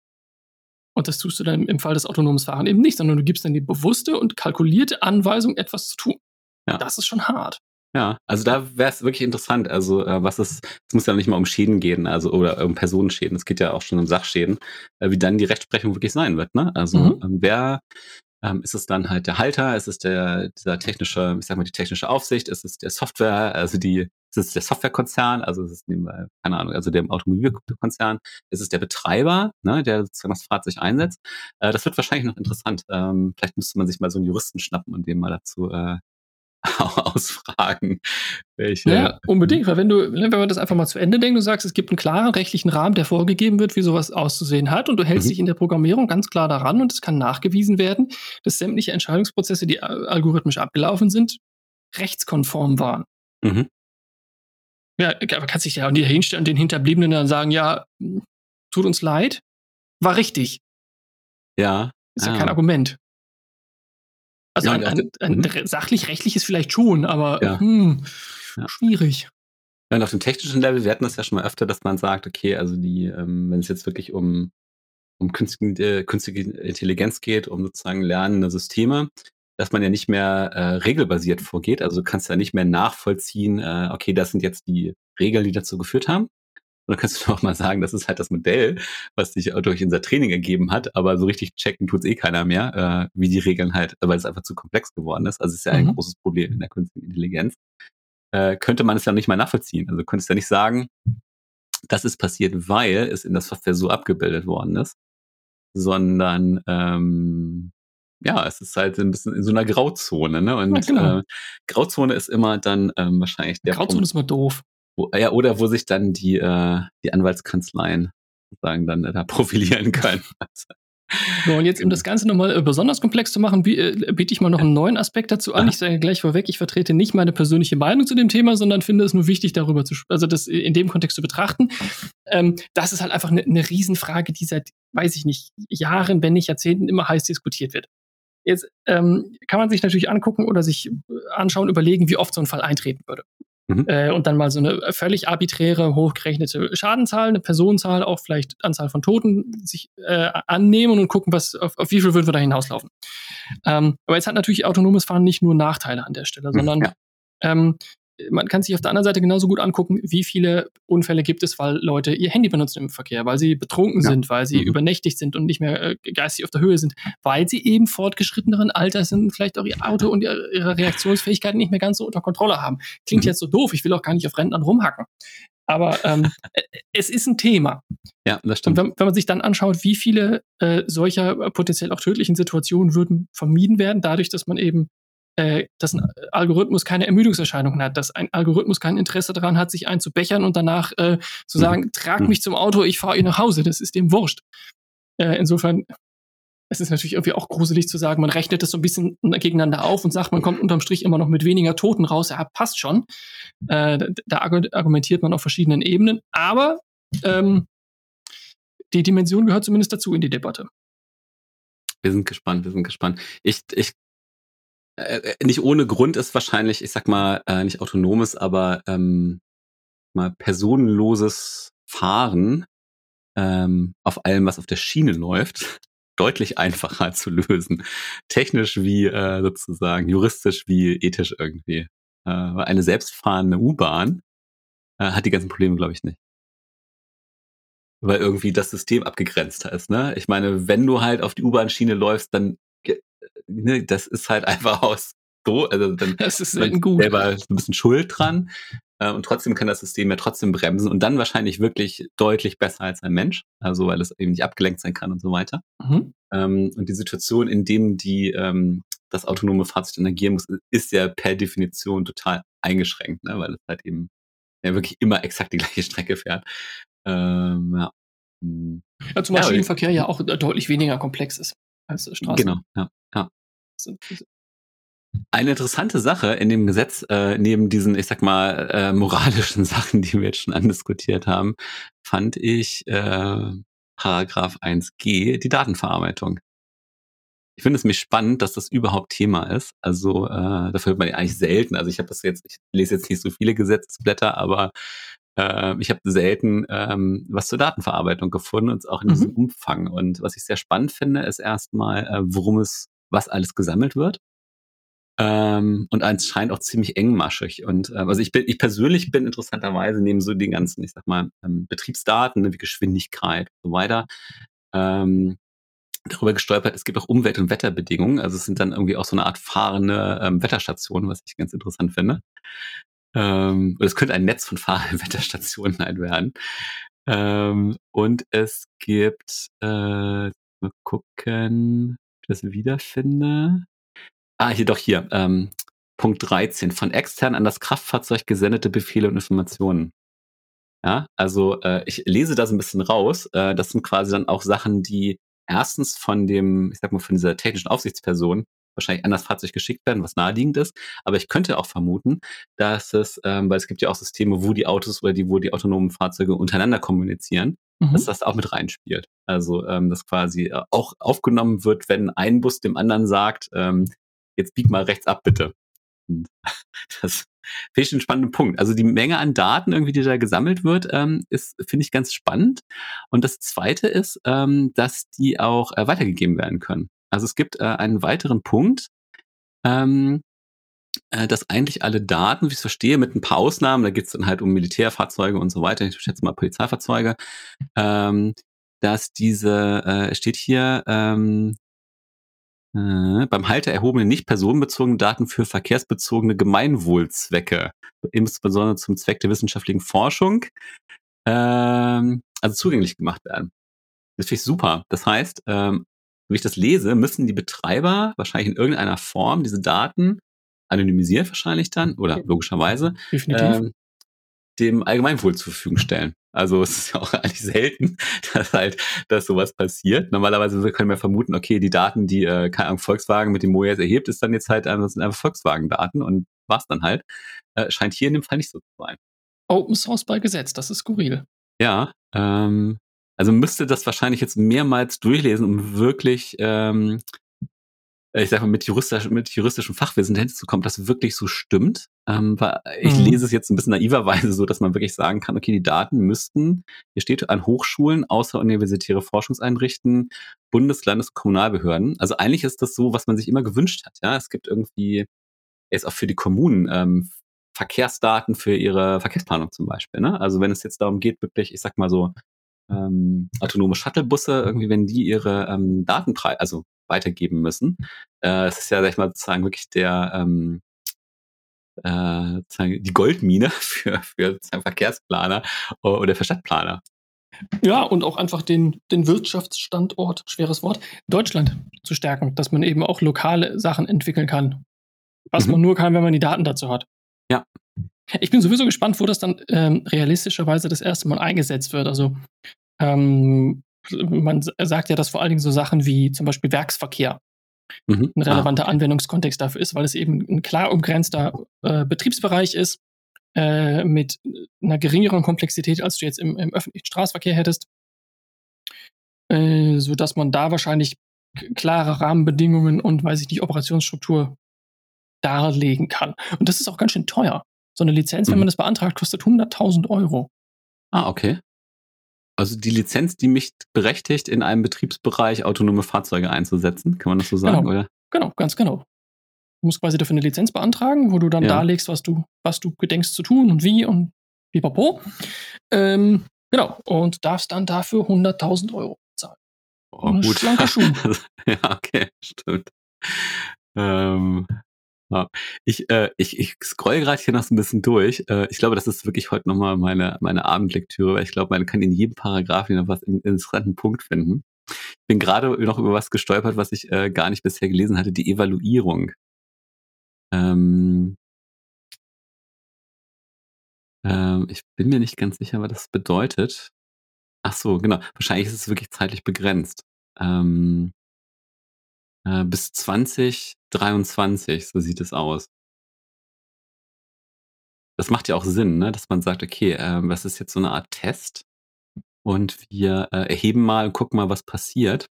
Speaker 2: und das tust du dann im Fall des autonomen Fahren eben nicht, sondern du gibst dann die bewusste und kalkulierte Anweisung, etwas zu tun. Ja. Das ist schon hart.
Speaker 3: Ja, also da wäre es wirklich interessant. Also äh, was ist, es muss ja nicht mal um Schäden gehen, also oder um Personenschäden. Es geht ja auch schon um Sachschäden, äh, wie dann die Rechtsprechung wirklich sein wird. Ne? Also mhm. ähm, wer ähm, ist es dann halt der Halter, ist es der dieser technische, ich sag mal die technische Aufsicht, ist es der Software, also die ist es der Softwarekonzern, also es ist nehmen wir, keine Ahnung, also der Automobilkonzern, ist es der Betreiber, ne, der sozusagen das Fahrzeug einsetzt. Äh, das wird wahrscheinlich noch interessant. Ähm, vielleicht müsste man sich mal so einen Juristen schnappen und dem mal dazu äh, ausfragen.
Speaker 2: Welche, ja, unbedingt, weil wenn du, ne, wenn wir das einfach mal zu Ende denken, du sagst, es gibt einen klaren rechtlichen Rahmen, der vorgegeben wird, wie sowas auszusehen hat, und du hältst mhm. dich in der Programmierung ganz klar daran und es kann nachgewiesen werden, dass sämtliche Entscheidungsprozesse, die algorithmisch abgelaufen sind, rechtskonform waren. Mhm. Ja, aber kannst dich ja und hinstellen und den Hinterbliebenen dann sagen, ja, tut uns leid, war richtig.
Speaker 3: Ja.
Speaker 2: Ist ja, ja kein Argument. Also ja, ein, ein, ein mhm. sachlich-rechtliches vielleicht schon, aber ja. Hm, schwierig.
Speaker 3: Ja, und auf dem technischen Level, wir hatten das ja schon mal öfter, dass man sagt, okay, also die, ähm, wenn es jetzt wirklich um, um künstliche, äh, künstliche Intelligenz geht, um sozusagen lernende Systeme, dass man ja nicht mehr äh, regelbasiert vorgeht. Also du kannst ja nicht mehr nachvollziehen, äh, okay, das sind jetzt die Regeln, die dazu geführt haben, und dann kannst du auch mal sagen, das ist halt das Modell, was sich durch unser Training ergeben hat, aber so richtig checken tut's eh keiner mehr, äh, wie die Regeln halt, weil es einfach zu komplex geworden ist. Also es ist ja mhm. ein großes Problem in der künstlichen Intelligenz. Äh, könnte man es ja nicht mal nachvollziehen. Also du könntest ja nicht sagen, das ist passiert, weil es in der Software so abgebildet worden ist, sondern ähm, ja, es ist halt ein bisschen in so einer Grauzone, ne? Und ja, genau. äh, Grauzone ist immer dann ähm, wahrscheinlich
Speaker 2: der Grauzone Punkt, ist immer doof.
Speaker 3: Wo, ja, oder wo sich dann die, äh, die Anwaltskanzleien sozusagen dann äh, da profilieren können.
Speaker 2: So, und jetzt, um das Ganze nochmal äh, besonders komplex zu machen, äh, biete ich mal noch einen neuen Aspekt dazu an. Ich sage gleich vorweg, ich vertrete nicht meine persönliche Meinung zu dem Thema, sondern finde es nur wichtig, darüber zu, also das in dem Kontext zu betrachten. Ähm, das ist halt einfach eine, eine Riesenfrage, die seit, weiß ich nicht, Jahren, wenn nicht Jahrzehnten immer heiß diskutiert wird. Jetzt ähm, kann man sich natürlich angucken oder sich anschauen, überlegen, wie oft so ein Fall eintreten würde. Mhm. Äh, und dann mal so eine völlig arbiträre, hochgerechnete Schadenzahl, eine Personenzahl, auch vielleicht Anzahl von Toten sich äh, annehmen und gucken, was, auf, auf wie viel würden wir da hinauslaufen. Ähm, aber jetzt hat natürlich autonomes Fahren nicht nur Nachteile an der Stelle, mhm, sondern ja. ähm, man kann sich auf der anderen Seite genauso gut angucken, wie viele Unfälle gibt es, weil Leute ihr Handy benutzen im Verkehr, weil sie betrunken ja. sind, weil sie mhm. übernächtigt sind und nicht mehr äh, geistig auf der Höhe sind, weil sie eben fortgeschritteneren Alters sind, vielleicht auch ihr Auto und ihre Reaktionsfähigkeit nicht mehr ganz so unter Kontrolle haben. Klingt mhm. jetzt so doof, ich will auch gar nicht auf Rentnern rumhacken. Aber ähm, äh, es ist ein Thema.
Speaker 3: Ja, das stimmt.
Speaker 2: Und wenn, wenn man sich dann anschaut, wie viele äh, solcher potenziell auch tödlichen Situationen würden vermieden werden, dadurch, dass man eben äh, dass ein Algorithmus keine Ermüdungserscheinungen hat, dass ein Algorithmus kein Interesse daran hat, sich einzubechern und danach äh, zu sagen, mhm. trag mhm. mich zum Auto, ich fahre ihr nach Hause. Das ist dem wurscht. Äh, insofern, es ist natürlich irgendwie auch gruselig zu sagen, man rechnet das so ein bisschen gegeneinander auf und sagt, man kommt unterm Strich immer noch mit weniger Toten raus. Ja, passt schon. Äh, da argumentiert man auf verschiedenen Ebenen. Aber ähm, die Dimension gehört zumindest dazu in die Debatte.
Speaker 3: Wir sind gespannt, wir sind gespannt. Ich, ich äh, nicht ohne Grund ist wahrscheinlich, ich sag mal, äh, nicht autonomes, aber ähm, mal personenloses Fahren ähm, auf allem, was auf der Schiene läuft, deutlich einfacher zu lösen. Technisch wie äh, sozusagen, juristisch wie ethisch irgendwie. Äh, eine selbstfahrende U-Bahn äh, hat die ganzen Probleme, glaube ich, nicht. Weil irgendwie das System abgegrenzter ist, ne? Ich meine, wenn du halt auf die U-Bahn-Schiene läufst, dann, äh, ne, das ist halt einfach aus so, also dann
Speaker 2: das ist gut.
Speaker 3: selber ein bisschen Schuld dran. Äh, und trotzdem kann das System ja trotzdem bremsen und dann wahrscheinlich wirklich deutlich besser als ein Mensch, also weil es eben nicht abgelenkt sein kann und so weiter. Mhm. Ähm, und die Situation, in dem die ähm, das autonome Fahrzeug agieren muss, ist ja per Definition total eingeschränkt, ne? weil es halt eben ja wirklich immer exakt die gleiche Strecke fährt. Ähm, ja.
Speaker 2: Hm. ja, zum Beispiel ja, Verkehr ja auch deutlich weniger komplex ist als Straßen.
Speaker 3: Genau, ja. ja. Eine interessante Sache in dem Gesetz, äh, neben diesen, ich sag mal, äh, moralischen Sachen, die wir jetzt schon andiskutiert haben, fand ich äh, Paragraph 1g, die Datenverarbeitung. Ich finde es mich spannend, dass das überhaupt Thema ist. Also äh, dafür hört man ja eigentlich selten. Also ich habe das jetzt, ich lese jetzt nicht so viele Gesetzesblätter, aber äh, ich habe selten ähm, was zur Datenverarbeitung gefunden und auch in diesem mhm. Umfang. Und was ich sehr spannend finde, ist erstmal, äh, worum es, was alles gesammelt wird. Ähm, und eins scheint auch ziemlich engmaschig. Und äh, also ich bin, ich persönlich bin interessanterweise neben so den ganzen, ich sag mal, ähm, Betriebsdaten ne, wie Geschwindigkeit und so weiter, ähm, darüber gestolpert, es gibt auch Umwelt- und Wetterbedingungen. Also es sind dann irgendwie auch so eine Art fahrende ähm, Wetterstationen, was ich ganz interessant finde. Ähm, es könnte ein Netz von fahrenden Wetterstationen halt werden. Ähm, und es gibt, äh, mal gucken, ob ich das wiederfinde. Ah, hier doch hier. Ähm, Punkt 13. Von extern an das Kraftfahrzeug gesendete Befehle und Informationen. Ja, also äh, ich lese da so ein bisschen raus. Äh, das sind quasi dann auch Sachen, die erstens von dem, ich sag mal, von dieser technischen Aufsichtsperson wahrscheinlich an das Fahrzeug geschickt werden, was naheliegend ist. Aber ich könnte auch vermuten, dass es, ähm, weil es gibt ja auch Systeme, wo die Autos oder die, wo die autonomen Fahrzeuge untereinander kommunizieren, mhm. dass das auch mit reinspielt. Also, ähm, dass quasi äh, auch aufgenommen wird, wenn ein Bus dem anderen sagt, ähm, jetzt bieg mal rechts ab, bitte. Und das finde ich einen spannenden Punkt. Also die Menge an Daten irgendwie, die da gesammelt wird, ähm, ist, finde ich ganz spannend. Und das zweite ist, ähm, dass die auch äh, weitergegeben werden können. Also es gibt äh, einen weiteren Punkt, ähm, äh, dass eigentlich alle Daten, wie ich es verstehe, mit ein paar Ausnahmen, da geht es dann halt um Militärfahrzeuge und so weiter, ich schätze mal Polizeifahrzeuge, ähm, dass diese, äh, steht hier, ähm, äh, beim Halter erhobene nicht personenbezogene Daten für verkehrsbezogene Gemeinwohlzwecke, insbesondere zum Zweck der wissenschaftlichen Forschung, ähm, also zugänglich gemacht werden. Das finde ich super. Das heißt, ähm, wenn ich das lese, müssen die Betreiber wahrscheinlich in irgendeiner Form diese Daten anonymisiert wahrscheinlich dann oder logischerweise ähm, dem Allgemeinwohl zur Verfügung stellen. Also es ist ja auch eigentlich selten, dass halt, dass sowas passiert. Normalerweise können wir vermuten, okay, die Daten, die, äh, keine Ahnung, Volkswagen mit dem Mojas erhebt, ist dann jetzt halt, äh, das sind einfach Volkswagen-Daten und war's dann halt. Äh, scheint hier in dem Fall nicht so zu sein.
Speaker 2: Open Source bei Gesetz, das ist skurril.
Speaker 3: Ja, ähm, also müsste das wahrscheinlich jetzt mehrmals durchlesen, um wirklich ähm, ich sag mal, mit, juristisch, mit juristischem Fachwissen hinzukommen, dass wirklich so stimmt. Ähm, weil ich mhm. lese es jetzt ein bisschen naiverweise so, dass man wirklich sagen kann, okay, die Daten müssten, hier steht an Hochschulen, außeruniversitäre Forschungseinrichten, Bundes-, Landes-, Kommunalbehörden. Also eigentlich ist das so, was man sich immer gewünscht hat. Ja, es gibt irgendwie, jetzt auch für die Kommunen, ähm, Verkehrsdaten für ihre Verkehrsplanung zum Beispiel. Ne? Also wenn es jetzt darum geht, wirklich, ich sag mal so, ähm, autonome Shuttlebusse, irgendwie, wenn die ihre ähm, Daten, also weitergeben müssen. Äh, es ist ja, sag ich mal, sozusagen wirklich der ähm, äh, die Goldmine für, für Verkehrsplaner oder für Stadtplaner.
Speaker 2: Ja, und auch einfach den, den Wirtschaftsstandort, schweres Wort, Deutschland zu stärken, dass man eben auch lokale Sachen entwickeln kann. Was mhm. man nur kann, wenn man die Daten dazu hat.
Speaker 3: Ja.
Speaker 2: Ich bin sowieso gespannt, wo das dann ähm, realistischerweise das erste Mal eingesetzt wird. Also ähm, man sagt ja, dass vor allen Dingen so Sachen wie zum Beispiel Werksverkehr mhm. ein relevanter ah. Anwendungskontext dafür ist, weil es eben ein klar umgrenzter äh, Betriebsbereich ist äh, mit einer geringeren Komplexität, als du jetzt im, im öffentlichen Straßenverkehr hättest, äh, sodass man da wahrscheinlich klare Rahmenbedingungen und, weiß ich nicht, Operationsstruktur darlegen kann. Und das ist auch ganz schön teuer. So eine Lizenz, mhm. wenn man das beantragt, kostet 100.000 Euro.
Speaker 3: Ah, okay. Also die Lizenz, die mich berechtigt, in einem Betriebsbereich autonome Fahrzeuge einzusetzen, kann man das so sagen,
Speaker 2: genau.
Speaker 3: oder?
Speaker 2: Genau, ganz genau. Du musst quasi dafür eine Lizenz beantragen, wo du dann ja. darlegst, was du, was du gedenkst zu tun und wie und pipapo. Ähm, genau, und darfst dann dafür 100.000 Euro zahlen.
Speaker 3: Oh, gut.
Speaker 2: Schlanker Schuh.
Speaker 3: ja, okay, stimmt. Ähm, ja. Ich, äh, ich, ich scroll gerade hier noch so ein bisschen durch. Äh, ich glaube, das ist wirklich heute nochmal meine, meine Abendlektüre, weil ich glaube, man kann in jedem Paragraph noch was einen interessanten Punkt finden. Ich bin gerade noch über was gestolpert, was ich äh, gar nicht bisher gelesen hatte, die Evaluierung. Ähm, ähm, ich bin mir nicht ganz sicher, was das bedeutet. Ach so, genau. Wahrscheinlich ist es wirklich zeitlich begrenzt. Ähm, äh, bis 2023, so sieht es aus. Das macht ja auch Sinn, ne? dass man sagt, okay, äh, das ist jetzt so eine Art Test und wir äh, erheben mal und gucken mal, was passiert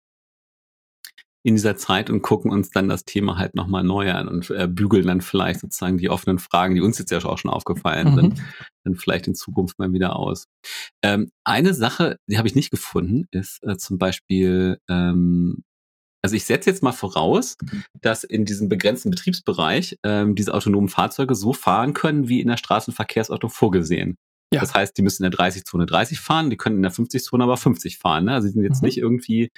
Speaker 3: in dieser Zeit und gucken uns dann das Thema halt nochmal neu an und äh, bügeln dann vielleicht sozusagen die offenen Fragen, die uns jetzt ja auch schon aufgefallen mhm. sind, dann vielleicht in Zukunft mal wieder aus. Ähm, eine Sache, die habe ich nicht gefunden, ist äh, zum Beispiel, ähm, also ich setze jetzt mal voraus, dass in diesem begrenzten Betriebsbereich ähm, diese autonomen Fahrzeuge so fahren können, wie in der Straßenverkehrsordnung vorgesehen. Ja. Das heißt, die müssen in der 30-Zone 30 fahren, die können in der 50-Zone aber 50 fahren. Ne? Also sie sind jetzt mhm. nicht irgendwie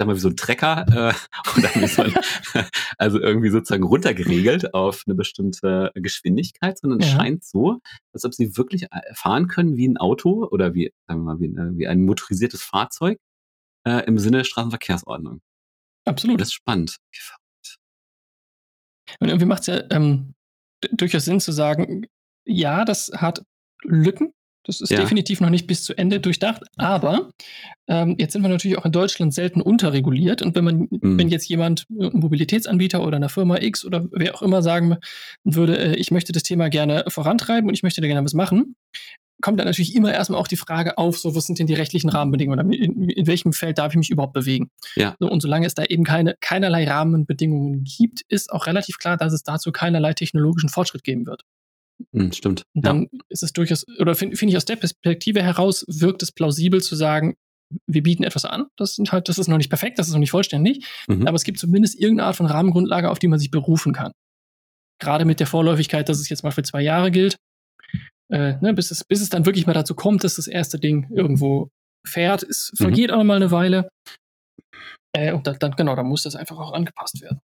Speaker 3: sag mal, wie so ein Trecker äh, oder wie so ein, also irgendwie sozusagen runtergeregelt auf eine bestimmte Geschwindigkeit, sondern ja. es scheint so, als ob sie wirklich äh, fahren können wie ein Auto oder wie, sagen wir mal, wie, äh, wie ein motorisiertes Fahrzeug äh, im Sinne der Straßenverkehrsordnung.
Speaker 2: Absolut.
Speaker 3: Das ist spannend.
Speaker 2: Und irgendwie macht es ja ähm, durchaus Sinn zu sagen, ja, das hat Lücken, das ist ja. definitiv noch nicht bis zu Ende durchdacht, aber ähm, jetzt sind wir natürlich auch in Deutschland selten unterreguliert. Und wenn man, mhm. wenn jetzt jemand, ein Mobilitätsanbieter oder eine Firma X oder wer auch immer sagen würde, äh, ich möchte das Thema gerne vorantreiben und ich möchte da gerne was machen, kommt dann natürlich immer erstmal auch die Frage auf, so was sind denn die rechtlichen Rahmenbedingungen? In, in welchem Feld darf ich mich überhaupt bewegen?
Speaker 3: Ja.
Speaker 2: So, und solange es da eben keine, keinerlei Rahmenbedingungen gibt, ist auch relativ klar, dass es dazu keinerlei technologischen Fortschritt geben wird.
Speaker 3: Mhm, stimmt.
Speaker 2: Und dann ja. ist es durchaus, oder finde find ich aus der Perspektive heraus, wirkt es plausibel zu sagen, wir bieten etwas an. Das, sind halt, das ist noch nicht perfekt, das ist noch nicht vollständig, mhm. aber es gibt zumindest irgendeine Art von Rahmengrundlage, auf die man sich berufen kann. Gerade mit der Vorläufigkeit, dass es jetzt mal für zwei Jahre gilt, äh, ne, bis, es, bis es dann wirklich mal dazu kommt, dass das erste Ding irgendwo fährt. Es mhm. vergeht mhm. auch noch mal eine Weile. Äh, und dann, dann, genau, da muss das einfach auch angepasst werden.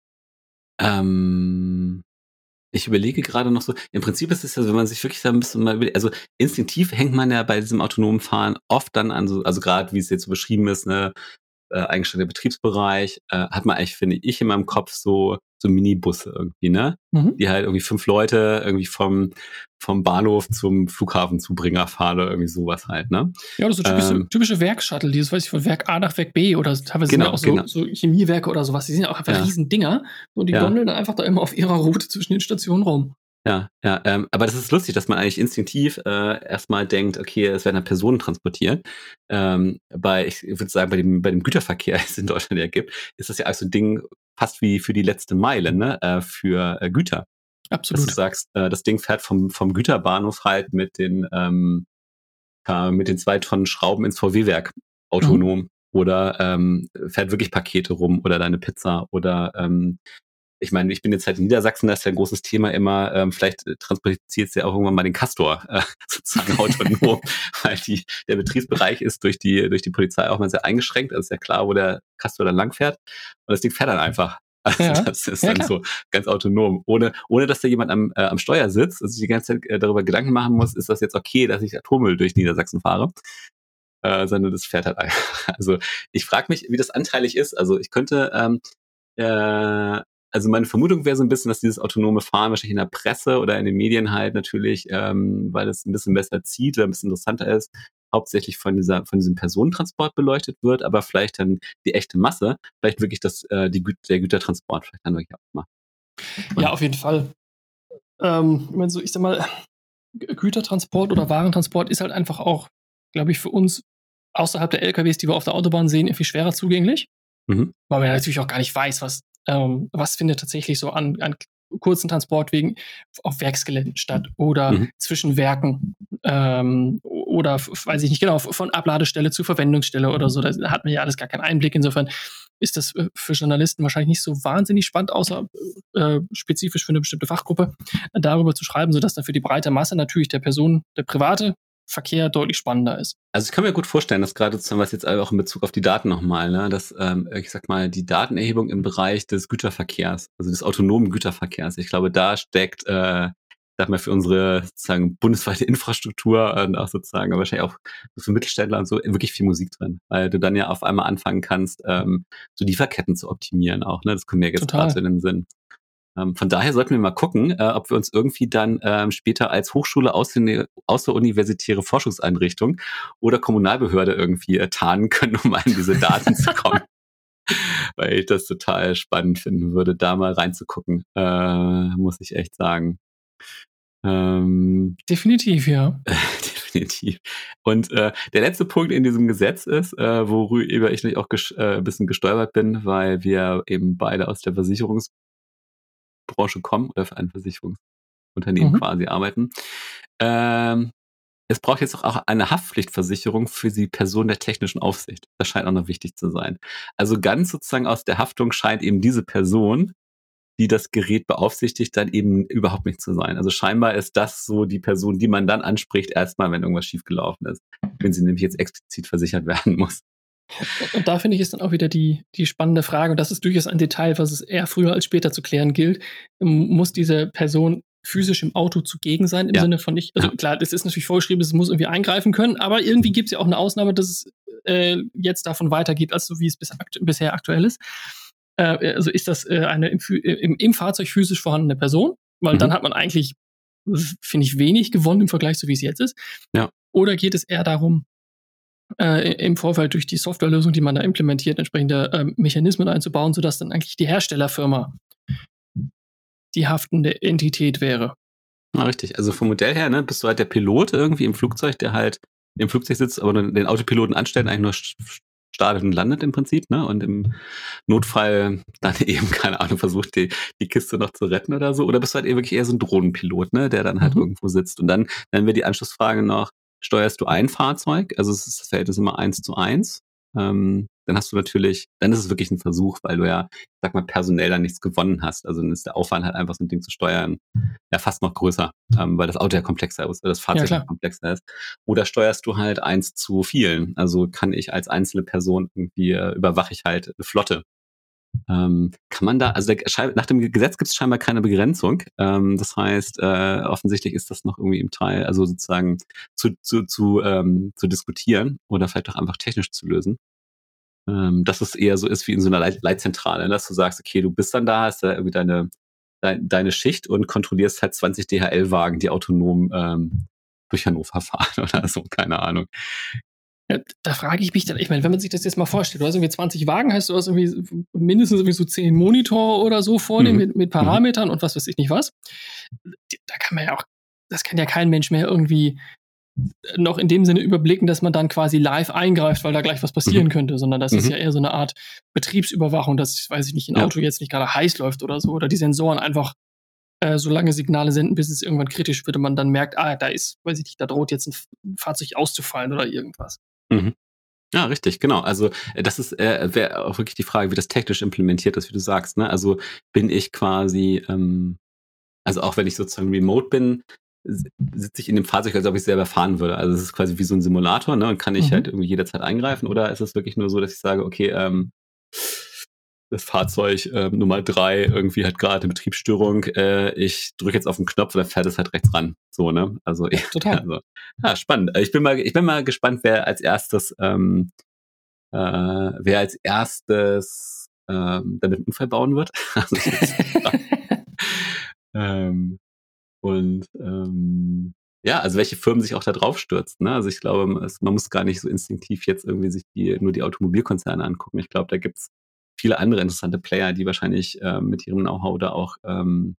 Speaker 3: Ähm, ich überlege gerade noch so, im Prinzip ist es ja, wenn man sich wirklich da ein bisschen mal, also instinktiv hängt man ja bei diesem autonomen Fahren oft dann an so, also gerade wie es jetzt so beschrieben ist, ne, äh, eigenständiger Betriebsbereich, äh, hat man eigentlich, finde ich, in meinem Kopf so, so Minibusse irgendwie, ne? Mhm. Die halt irgendwie fünf Leute irgendwie vom, vom Bahnhof zum Flughafenzubringer fahren oder irgendwie sowas halt, ne?
Speaker 2: Ja, oder so typische, ähm, typische Werkshuttle, dieses, weiß ich, von Werk A nach Werk B oder teilweise genau, auch so, genau. so Chemiewerke oder sowas, die sind ja auch einfach ja. riesen Dinger und die ja. gondeln dann einfach da immer auf ihrer Route zwischen den Stationen rum.
Speaker 3: Ja, ja, ähm, aber das ist lustig, dass man eigentlich instinktiv äh, erstmal denkt, okay, es werden da Personen transportiert. Ähm, bei, ich würde sagen, bei dem, bei dem Güterverkehr, es in Deutschland ja gibt, ist das ja also ein Ding fast wie für die letzte Meile, ne, äh, für äh, Güter.
Speaker 2: Absolut.
Speaker 3: Dass du sagst, äh, das Ding fährt vom, vom Güterbahnhof halt mit den, ähm, äh, mit den zwei Tonnen Schrauben ins VW-Werk autonom. Mhm. Oder ähm, fährt wirklich Pakete rum oder deine Pizza oder ähm, ich meine, ich bin jetzt halt in Niedersachsen, da ist ja ein großes Thema immer, ähm, vielleicht äh, transportiert es ja auch irgendwann mal den Castor äh, sozusagen autonom, weil die, der Betriebsbereich ist durch die, durch die Polizei auch mal sehr eingeschränkt. Also ist ja klar, wo der Castor dann langfährt. Und das Ding fährt dann einfach. Also ja. das ist ja, dann klar. so ganz autonom, ohne, ohne dass da jemand am, äh, am Steuer sitzt und sich die ganze Zeit äh, darüber Gedanken machen muss, ist das jetzt okay, dass ich Atommüll durch Niedersachsen fahre. Äh, sondern das fährt halt einfach. Also ich frage mich, wie das anteilig ist. Also ich könnte ähm, äh, also meine Vermutung wäre so ein bisschen, dass dieses autonome Fahren wahrscheinlich in der Presse oder in den Medien halt natürlich, ähm, weil es ein bisschen besser zieht oder ein bisschen interessanter ist, hauptsächlich von dieser von diesem Personentransport beleuchtet wird, aber vielleicht dann die echte Masse, vielleicht wirklich das äh, die Gü der Gütertransport vielleicht dann wirklich auch mal.
Speaker 2: Ja, auf jeden Fall. Ähm, ich, meine, so, ich sag mal, Gütertransport oder Warentransport ist halt einfach auch, glaube ich, für uns außerhalb der LKWs, die wir auf der Autobahn sehen, irgendwie schwerer zugänglich. Mhm. Weil man natürlich auch gar nicht weiß, was ähm, was findet tatsächlich so an, an kurzen Transportwegen auf Werksgeländen statt oder mhm. zwischen Werken ähm, oder weiß ich nicht genau von Abladestelle zu Verwendungsstelle oder so. Da hat man ja alles gar keinen Einblick. Insofern ist das äh, für Journalisten wahrscheinlich nicht so wahnsinnig spannend, außer äh, spezifisch für eine bestimmte Fachgruppe darüber zu schreiben, sodass dann für die breite Masse natürlich der Person, der private Verkehr deutlich spannender ist.
Speaker 3: Also ich kann mir gut vorstellen, dass gerade sozusagen was jetzt auch in Bezug auf die Daten nochmal, ne, dass ähm, ich sag mal die Datenerhebung im Bereich des Güterverkehrs, also des autonomen Güterverkehrs, ich glaube, da steckt, äh, sag mal für unsere sozusagen bundesweite Infrastruktur und auch sozusagen wahrscheinlich auch für Mittelständler und so wirklich viel Musik drin, weil du dann ja auf einmal anfangen kannst, ähm, so Lieferketten zu optimieren auch. Ne, das kommt mir jetzt gerade in den Sinn. Ähm, von daher sollten wir mal gucken, äh, ob wir uns irgendwie dann ähm, später als Hochschule außer, außeruniversitäre Forschungseinrichtung oder Kommunalbehörde irgendwie äh, tarnen können, um an diese Daten zu kommen. Weil ich das total spannend finden würde, da mal reinzugucken, äh, muss ich echt sagen.
Speaker 2: Ähm, definitiv, ja.
Speaker 3: definitiv. Und äh, der letzte Punkt in diesem Gesetz ist, äh, worüber ich auch äh, ein bisschen gestolpert bin, weil wir eben beide aus der Versicherungs Branche kommen oder für ein Versicherungsunternehmen mhm. quasi arbeiten. Ähm, es braucht jetzt auch eine Haftpflichtversicherung für die Person der technischen Aufsicht. Das scheint auch noch wichtig zu sein. Also ganz sozusagen aus der Haftung scheint eben diese Person, die das Gerät beaufsichtigt, dann eben überhaupt nicht zu sein. Also scheinbar ist das so die Person, die man dann anspricht, erstmal, wenn irgendwas schiefgelaufen ist, wenn sie nämlich jetzt explizit versichert werden muss.
Speaker 2: Und da finde ich es dann auch wieder die, die spannende Frage, und das ist durchaus ein Detail, was es eher früher als später zu klären gilt. Muss diese Person physisch im Auto zugegen sein, im ja. Sinne von nicht, also ja. klar, das ist natürlich vorgeschrieben, es muss irgendwie eingreifen können, aber irgendwie gibt es ja auch eine Ausnahme, dass es äh, jetzt davon weitergeht, als so wie es bis aktu bisher aktuell ist. Äh, also ist das äh, eine im, im, im, Fahrzeug physisch vorhandene Person, weil mhm. dann hat man eigentlich, finde ich, wenig gewonnen im Vergleich zu wie es jetzt ist.
Speaker 3: Ja.
Speaker 2: Oder geht es eher darum, äh, im Vorfeld durch die Softwarelösung, die man da implementiert, entsprechende äh, Mechanismen einzubauen, sodass dann eigentlich die Herstellerfirma die haftende Entität wäre.
Speaker 3: Ja, richtig. Also vom Modell her, ne, bist du halt der Pilot irgendwie im Flugzeug, der halt im Flugzeug sitzt, aber den Autopiloten anstellt, eigentlich nur startet und landet im Prinzip, ne? Und im Notfall dann eben, keine Ahnung, versucht, die, die Kiste noch zu retten oder so. Oder bist du halt eben wirklich eher so ein Drohnenpilot, ne, der dann halt mhm. irgendwo sitzt. Und dann, dann wäre die Anschlussfrage noch, steuerst du ein Fahrzeug, also es ist das Verhältnis immer eins zu eins. Ähm, dann hast du natürlich, dann ist es wirklich ein Versuch, weil du ja, sag mal, personell dann nichts gewonnen hast. Also dann ist der Aufwand halt einfach so ein Ding zu steuern ja fast noch größer, ähm, weil das Auto ja komplexer ist, das Fahrzeug ja, komplexer ist. Oder steuerst du halt eins zu vielen. Also kann ich als einzelne Person irgendwie äh, überwache ich halt eine Flotte ähm, kann man da, also der, nach dem Gesetz gibt es scheinbar keine Begrenzung. Ähm, das heißt, äh, offensichtlich ist das noch irgendwie im Teil, also sozusagen zu, zu, zu, ähm, zu diskutieren oder vielleicht auch einfach technisch zu lösen. Ähm, dass es eher so ist wie in so einer Leit Leitzentrale, dass du sagst, okay, du bist dann da, hast da irgendwie deine, deine, deine Schicht und kontrollierst halt 20 DHL-Wagen, die autonom ähm, durch Hannover fahren oder so, keine Ahnung.
Speaker 2: Da frage ich mich dann, ich meine, wenn man sich das jetzt mal vorstellt, du hast irgendwie 20 Wagen, heißt du hast irgendwie mindestens irgendwie so 10 Monitor oder so vor mhm. mit, mit, mhm. Parametern mhm. und was weiß ich nicht was. Da kann man ja auch, das kann ja kein Mensch mehr irgendwie noch in dem Sinne überblicken, dass man dann quasi live eingreift, weil da gleich was passieren mhm. könnte, sondern das mhm. ist ja eher so eine Art Betriebsüberwachung, dass, weiß ich nicht, ein ja. Auto jetzt nicht gerade heiß läuft oder so, oder die Sensoren einfach äh, so lange Signale senden, bis es irgendwann kritisch wird und man dann merkt, ah, da ist, weiß ich nicht, da droht jetzt ein Fahrzeug auszufallen oder irgendwas.
Speaker 3: Mhm. Ja, richtig, genau. Also äh, das ist äh, wäre auch wirklich die Frage, wie das technisch implementiert ist, wie du sagst. Ne? Also bin ich quasi, ähm, also auch wenn ich sozusagen remote bin, sitze ich in dem Fahrzeug, als ob ich selber fahren würde. Also es ist quasi wie so ein Simulator, ne? Und kann ich mhm. halt irgendwie jederzeit eingreifen? Oder ist es wirklich nur so, dass ich sage, okay, ähm, das Fahrzeug äh, Nummer drei irgendwie hat gerade eine Betriebsstörung. Äh, ich drücke jetzt auf den Knopf und dann fährt es halt rechts ran. So, ne? Also, ja, total. Also, ja, spannend. Ich bin mal, ich bin mal gespannt, wer als erstes, ähm, äh, wer als erstes ähm, damit einen Unfall bauen wird. also, ähm, und ähm, ja, also welche Firmen sich auch da drauf stürzen. Ne? Also ich glaube, es, man muss gar nicht so instinktiv jetzt irgendwie sich die, nur die Automobilkonzerne angucken. Ich glaube, da gibt's viele andere interessante Player, die wahrscheinlich äh, mit ihrem Know-how da auch, ähm,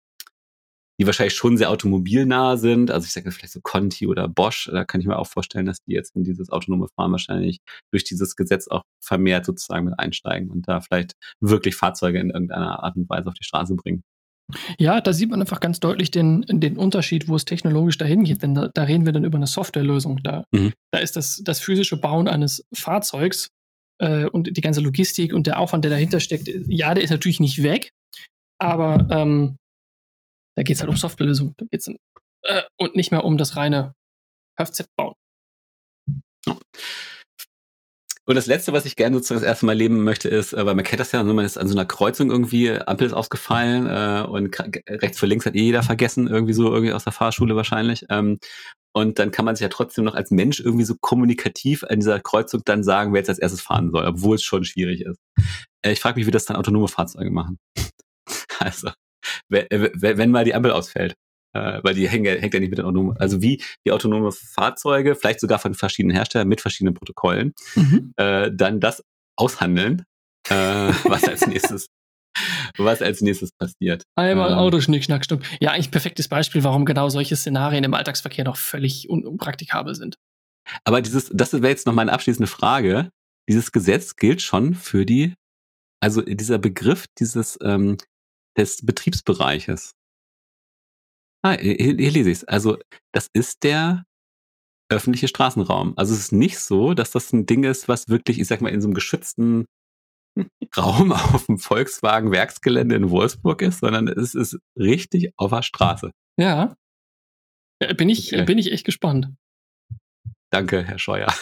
Speaker 3: die wahrscheinlich schon sehr automobilnah sind. Also ich sage vielleicht so Conti oder Bosch, da kann ich mir auch vorstellen, dass die jetzt in dieses autonome Fahren wahrscheinlich durch dieses Gesetz auch vermehrt sozusagen mit einsteigen und da vielleicht wirklich Fahrzeuge in irgendeiner Art und Weise auf die Straße bringen.
Speaker 2: Ja, da sieht man einfach ganz deutlich den, den Unterschied, wo es technologisch dahin geht. Denn da, da reden wir dann über eine Softwarelösung. Da, mhm. da ist das, das physische Bauen eines Fahrzeugs äh, und die ganze Logistik und der Aufwand, der dahinter steckt, ja, der ist natürlich nicht weg, aber ähm, da geht es halt um Softwarelösungen. Da geht's äh, und nicht mehr um das reine Kfz bauen.
Speaker 3: Und das Letzte, was ich gerne sozusagen das erste Mal leben möchte, ist, weil man kennt das ja, man ist an so einer Kreuzung irgendwie, Ampel ist ausgefallen äh, und rechts vor links hat eh jeder vergessen, irgendwie so irgendwie aus der Fahrschule wahrscheinlich. Ähm, und dann kann man sich ja trotzdem noch als Mensch irgendwie so kommunikativ an dieser Kreuzung dann sagen, wer jetzt als erstes fahren soll, obwohl es schon schwierig ist. Äh, ich frage mich, wie das dann autonome Fahrzeuge machen. also, wenn mal die Ampel ausfällt, äh, weil die hängt, hängt ja nicht mit den autonomen, also wie die autonome Fahrzeuge, vielleicht sogar von verschiedenen Herstellern mit verschiedenen Protokollen, mhm. äh, dann das aushandeln, äh, was als nächstes was als nächstes passiert.
Speaker 2: Einmal ähm, Autoschnick, Schnack, Stuck. Ja, eigentlich perfektes Beispiel, warum genau solche Szenarien im Alltagsverkehr noch völlig unpraktikabel sind.
Speaker 3: Aber dieses, das wäre jetzt noch meine abschließende Frage. Dieses Gesetz gilt schon für die, also dieser Begriff dieses ähm, des Betriebsbereiches. Ah, hier, hier lese ich es. Also, das ist der öffentliche Straßenraum. Also es ist nicht so, dass das ein Ding ist, was wirklich, ich sag mal, in so einem geschützten Raum auf dem Volkswagen Werksgelände in Wolfsburg ist, sondern es ist richtig auf der Straße.
Speaker 2: Ja. Bin ich, okay. bin ich echt gespannt.
Speaker 3: Danke, Herr Scheuer.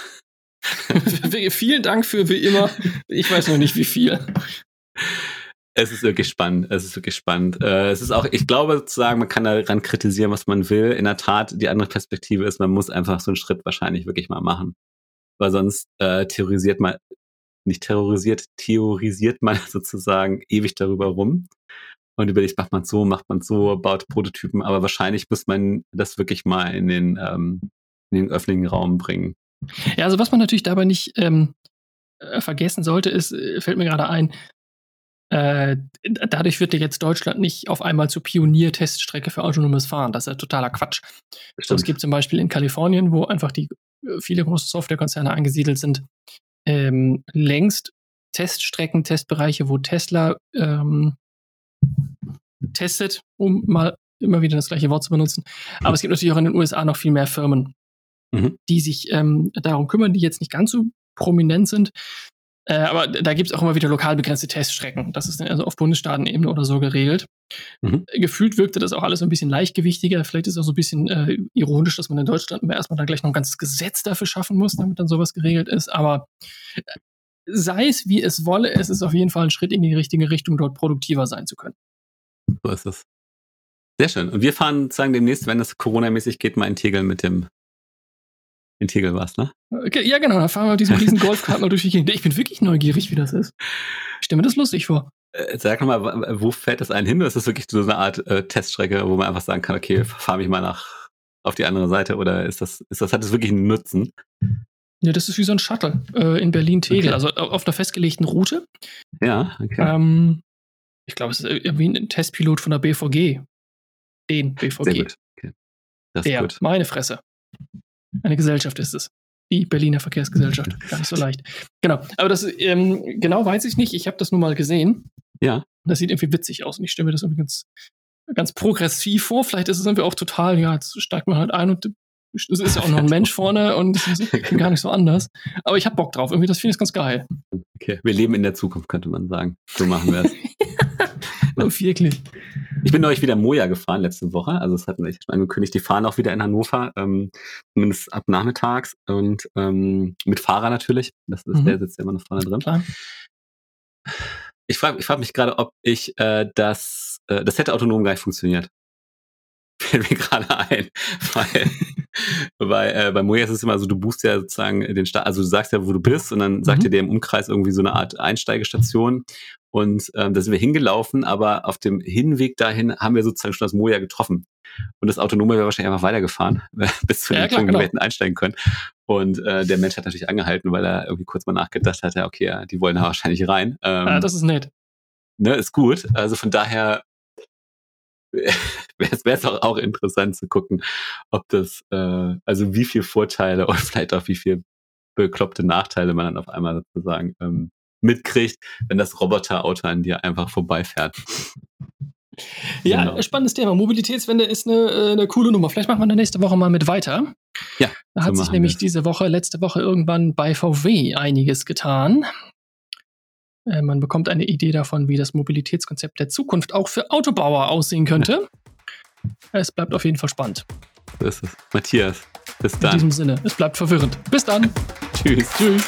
Speaker 2: Vielen Dank für wie immer. Ich weiß noch nicht, wie viel.
Speaker 3: Es ist wirklich spannend. Es ist wirklich spannend. Äh, es ist auch, ich glaube sozusagen, man kann daran kritisieren, was man will. In der Tat, die andere Perspektive ist, man muss einfach so einen Schritt wahrscheinlich wirklich mal machen. Weil sonst äh, theorisiert man, nicht terrorisiert, theorisiert man sozusagen ewig darüber rum und überlegt, macht man so, macht man so, baut Prototypen, aber wahrscheinlich muss man das wirklich mal in den, ähm, in den öffentlichen Raum bringen.
Speaker 2: Ja, also was man natürlich dabei nicht ähm, äh, vergessen sollte, ist, äh, fällt mir gerade ein, äh, dadurch wird ja jetzt Deutschland nicht auf einmal zur Pionierteststrecke für autonomes Fahren. Das ist ja totaler Quatsch. So, es gibt zum Beispiel in Kalifornien, wo einfach die äh, viele große Softwarekonzerne angesiedelt sind, ähm, längst Teststrecken, Testbereiche, wo Tesla ähm, testet, um mal immer wieder das gleiche Wort zu benutzen. Aber es gibt natürlich auch in den USA noch viel mehr Firmen, mhm. die sich ähm, darum kümmern, die jetzt nicht ganz so prominent sind, äh, aber da gibt es auch immer wieder lokal begrenzte Teststrecken. Das ist dann also auf Bundesstaatenebene oder so geregelt. Mhm. Gefühlt wirkte das auch alles ein bisschen leichtgewichtiger. Vielleicht ist es auch so ein bisschen äh, ironisch, dass man in Deutschland erstmal dann gleich noch ein ganzes Gesetz dafür schaffen muss, damit dann sowas geregelt ist. Aber äh, sei es wie es wolle, es ist auf jeden Fall ein Schritt in die richtige Richtung, dort produktiver sein zu können.
Speaker 3: So ist es. Sehr schön. Und wir fahren sozusagen demnächst, wenn es Corona-mäßig geht, mal in Tegel mit dem in Tegel warst, ne?
Speaker 2: Okay, ja, genau. Da fahren wir mit diesem riesen Golfkart mal durch die Gegend. Ich bin wirklich neugierig, wie das ist. Ich stelle mir das lustig vor.
Speaker 3: Äh, sag mal, wo fährt das einen hin? Ist das wirklich so eine Art äh, Teststrecke, wo man einfach sagen kann, okay, fahre mich mal nach auf die andere Seite oder ist das, ist das, hat das wirklich einen Nutzen?
Speaker 2: Ja, das ist wie so ein Shuttle äh, in Berlin-Tegel, okay. also auf einer festgelegten Route.
Speaker 3: Ja, okay.
Speaker 2: Ähm, ich glaube, es ist irgendwie ein Testpilot von der BVG. Den BVG. Sehr gut. Okay. Das der, gut. meine Fresse. Eine Gesellschaft ist es. Die Berliner Verkehrsgesellschaft. Gar nicht so leicht. Genau. Aber das ähm, genau weiß ich nicht. Ich habe das nur mal gesehen.
Speaker 3: Ja.
Speaker 2: Das sieht irgendwie witzig aus und ich stelle mir das irgendwie ganz, ganz progressiv vor. Vielleicht ist es irgendwie auch total, ja, jetzt steigt man halt ein und es ist ja auch noch ein Mensch vorne und es ist gar nicht so anders. Aber ich habe Bock drauf. Irgendwie, das finde ich ganz geil.
Speaker 3: Okay, wir leben in der Zukunft, könnte man sagen. So machen wir es.
Speaker 2: Wirklich.
Speaker 3: Ich bin neulich wieder Moja gefahren letzte Woche. Also es hat mich angekündigt, die fahren auch wieder in Hannover, ähm, zumindest ab nachmittags und ähm, mit Fahrer natürlich. Das ist mhm. der sitzt ja immer noch vorne drin. Klar. Ich frage ich frag mich gerade, ob ich äh, das, äh, das hätte autonom gar nicht funktioniert. Fällt mir gerade ein, weil bei, äh, bei Moja ist es immer so, du buchst ja sozusagen den Start, also du sagst ja, wo du bist und dann sagt mhm. dir der im Umkreis irgendwie so eine Art Einsteigestation und ähm, da sind wir hingelaufen, aber auf dem Hinweg dahin haben wir sozusagen schon das Moja getroffen. Und das Autonome wäre wahrscheinlich einfach weitergefahren, bis zu ja, dem Punkt, genau. wir hätten einsteigen können. Und äh, der Mensch hat natürlich angehalten, weil er irgendwie kurz mal nachgedacht hat, ja, okay, ja, die wollen da wahrscheinlich rein.
Speaker 2: Ähm, ja, das ist nett.
Speaker 3: Ne, ist gut. Also von daher wäre es auch, auch interessant zu gucken, ob das, äh, also wie viel Vorteile und vielleicht auch wie viel bekloppte Nachteile man dann auf einmal sozusagen ähm, mitkriegt, wenn das Roboterauto an dir einfach vorbeifährt.
Speaker 2: Ja, genau. spannendes Thema. Mobilitätswende ist eine, äh, eine coole Nummer. Vielleicht machen wir nächste Woche mal mit weiter.
Speaker 3: Ja.
Speaker 2: Da hat so sich nämlich wir. diese Woche, letzte Woche irgendwann bei VW einiges getan. Äh, man bekommt eine Idee davon, wie das Mobilitätskonzept der Zukunft auch für Autobauer aussehen könnte. Es bleibt auf jeden Fall spannend.
Speaker 3: So ist es. Matthias, Bis
Speaker 2: In
Speaker 3: dann.
Speaker 2: diesem Sinne, es bleibt verwirrend. Bis dann.
Speaker 3: Tschüss.
Speaker 2: Tschüss.